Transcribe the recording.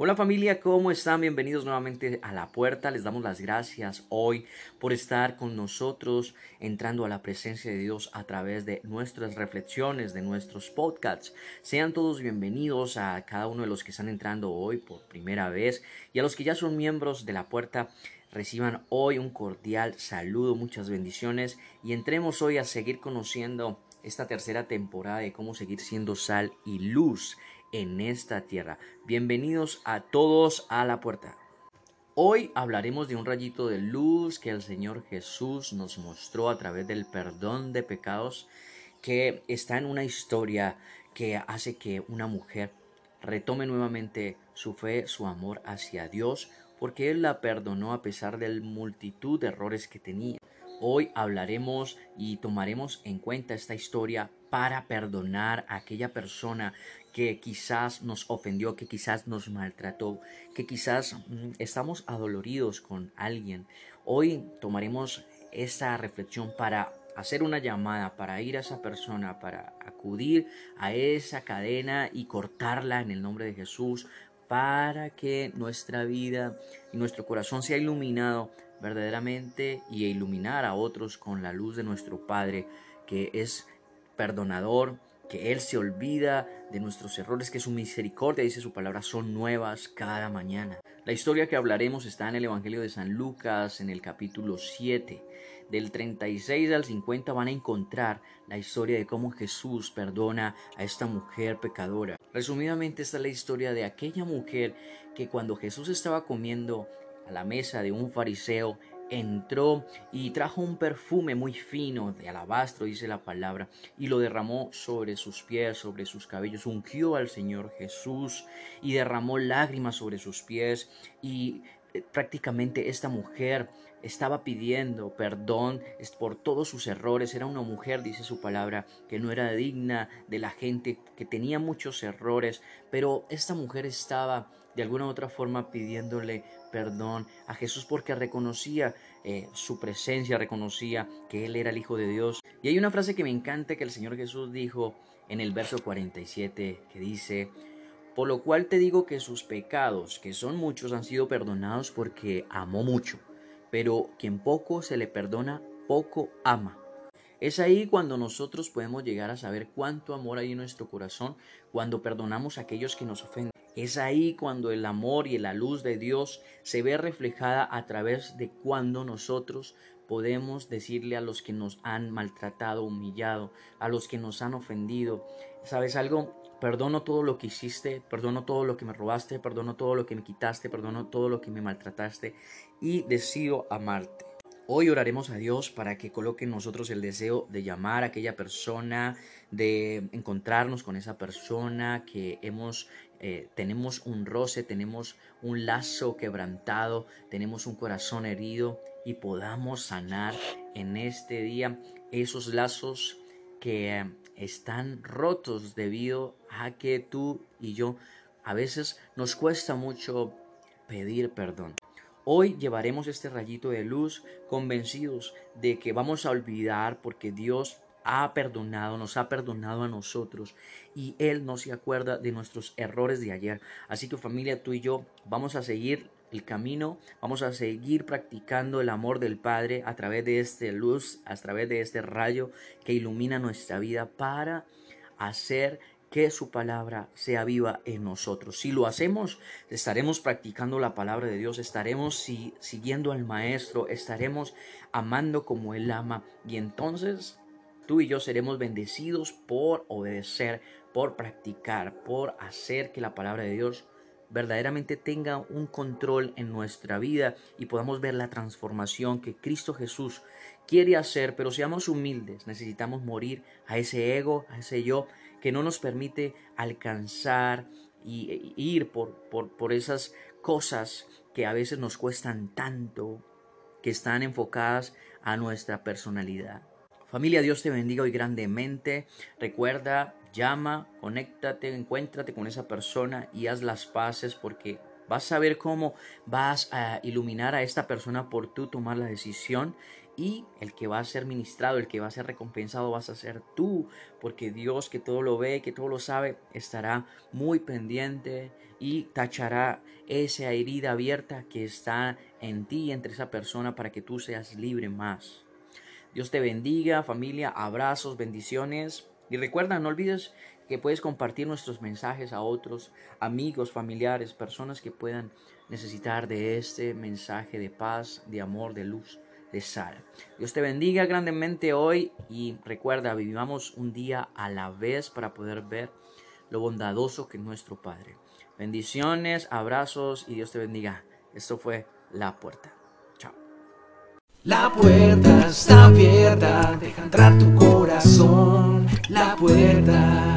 Hola familia, ¿cómo están? Bienvenidos nuevamente a la puerta. Les damos las gracias hoy por estar con nosotros entrando a la presencia de Dios a través de nuestras reflexiones, de nuestros podcasts. Sean todos bienvenidos a cada uno de los que están entrando hoy por primera vez y a los que ya son miembros de la puerta. Reciban hoy un cordial saludo, muchas bendiciones y entremos hoy a seguir conociendo esta tercera temporada de cómo seguir siendo sal y luz en esta tierra. Bienvenidos a todos a la puerta. Hoy hablaremos de un rayito de luz que el Señor Jesús nos mostró a través del perdón de pecados que está en una historia que hace que una mujer retome nuevamente su fe, su amor hacia Dios, porque Él la perdonó a pesar de la multitud de errores que tenía. Hoy hablaremos y tomaremos en cuenta esta historia para perdonar a aquella persona que quizás nos ofendió, que quizás nos maltrató, que quizás mm, estamos adoloridos con alguien. Hoy tomaremos esta reflexión para hacer una llamada, para ir a esa persona, para acudir a esa cadena y cortarla en el nombre de Jesús, para que nuestra vida y nuestro corazón sea iluminado verdaderamente y iluminar a otros con la luz de nuestro Padre, que es perdonador, que Él se olvida de nuestros errores, que su misericordia, dice su palabra, son nuevas cada mañana. La historia que hablaremos está en el Evangelio de San Lucas, en el capítulo 7. Del 36 al 50 van a encontrar la historia de cómo Jesús perdona a esta mujer pecadora. Resumidamente, esta es la historia de aquella mujer que cuando Jesús estaba comiendo a la mesa de un fariseo, entró y trajo un perfume muy fino de alabastro, dice la palabra, y lo derramó sobre sus pies, sobre sus cabellos, ungió al Señor Jesús y derramó lágrimas sobre sus pies y prácticamente esta mujer estaba pidiendo perdón por todos sus errores. Era una mujer, dice su palabra, que no era digna de la gente, que tenía muchos errores, pero esta mujer estaba de alguna u otra forma pidiéndole perdón a Jesús porque reconocía eh, su presencia, reconocía que Él era el Hijo de Dios. Y hay una frase que me encanta que el Señor Jesús dijo en el verso 47 que dice, por lo cual te digo que sus pecados, que son muchos, han sido perdonados porque amó mucho, pero quien poco se le perdona, poco ama. Es ahí cuando nosotros podemos llegar a saber cuánto amor hay en nuestro corazón, cuando perdonamos a aquellos que nos ofenden. Es ahí cuando el amor y la luz de Dios se ve reflejada a través de cuando nosotros podemos decirle a los que nos han maltratado, humillado, a los que nos han ofendido, ¿sabes algo? Perdono todo lo que hiciste, perdono todo lo que me robaste, perdono todo lo que me quitaste, perdono todo lo que me maltrataste y decido amarte. Hoy oraremos a Dios para que coloque en nosotros el deseo de llamar a aquella persona, de encontrarnos con esa persona que hemos, eh, tenemos un roce, tenemos un lazo quebrantado, tenemos un corazón herido y podamos sanar en este día esos lazos que están rotos debido a que tú y yo a veces nos cuesta mucho pedir perdón. Hoy llevaremos este rayito de luz convencidos de que vamos a olvidar porque Dios ha perdonado, nos ha perdonado a nosotros y Él no se acuerda de nuestros errores de ayer. Así que familia, tú y yo vamos a seguir el camino, vamos a seguir practicando el amor del Padre a través de esta luz, a través de este rayo que ilumina nuestra vida para hacer que su palabra sea viva en nosotros. Si lo hacemos, estaremos practicando la palabra de Dios, estaremos siguiendo al Maestro, estaremos amando como Él ama y entonces tú y yo seremos bendecidos por obedecer, por practicar, por hacer que la palabra de Dios verdaderamente tenga un control en nuestra vida y podamos ver la transformación que Cristo Jesús quiere hacer, pero seamos humildes, necesitamos morir a ese ego, a ese yo que no nos permite alcanzar y e, ir por, por, por esas cosas que a veces nos cuestan tanto, que están enfocadas a nuestra personalidad. Familia, Dios te bendiga hoy grandemente. Recuerda, llama, conéctate, encuéntrate con esa persona y haz las paces porque Vas a ver cómo vas a iluminar a esta persona por tú tomar la decisión y el que va a ser ministrado, el que va a ser recompensado vas a ser tú, porque Dios que todo lo ve, que todo lo sabe, estará muy pendiente y tachará esa herida abierta que está en ti, entre esa persona, para que tú seas libre más. Dios te bendiga, familia, abrazos, bendiciones. Y recuerda, no olvides que puedes compartir nuestros mensajes a otros amigos, familiares, personas que puedan necesitar de este mensaje de paz, de amor, de luz de sal. Dios te bendiga grandemente hoy y recuerda, vivamos un día a la vez para poder ver lo bondadoso que es nuestro Padre. Bendiciones, abrazos y Dios te bendiga. Esto fue La Puerta. Chao. La puerta está abierta, deja entrar tu corazón. La puerta.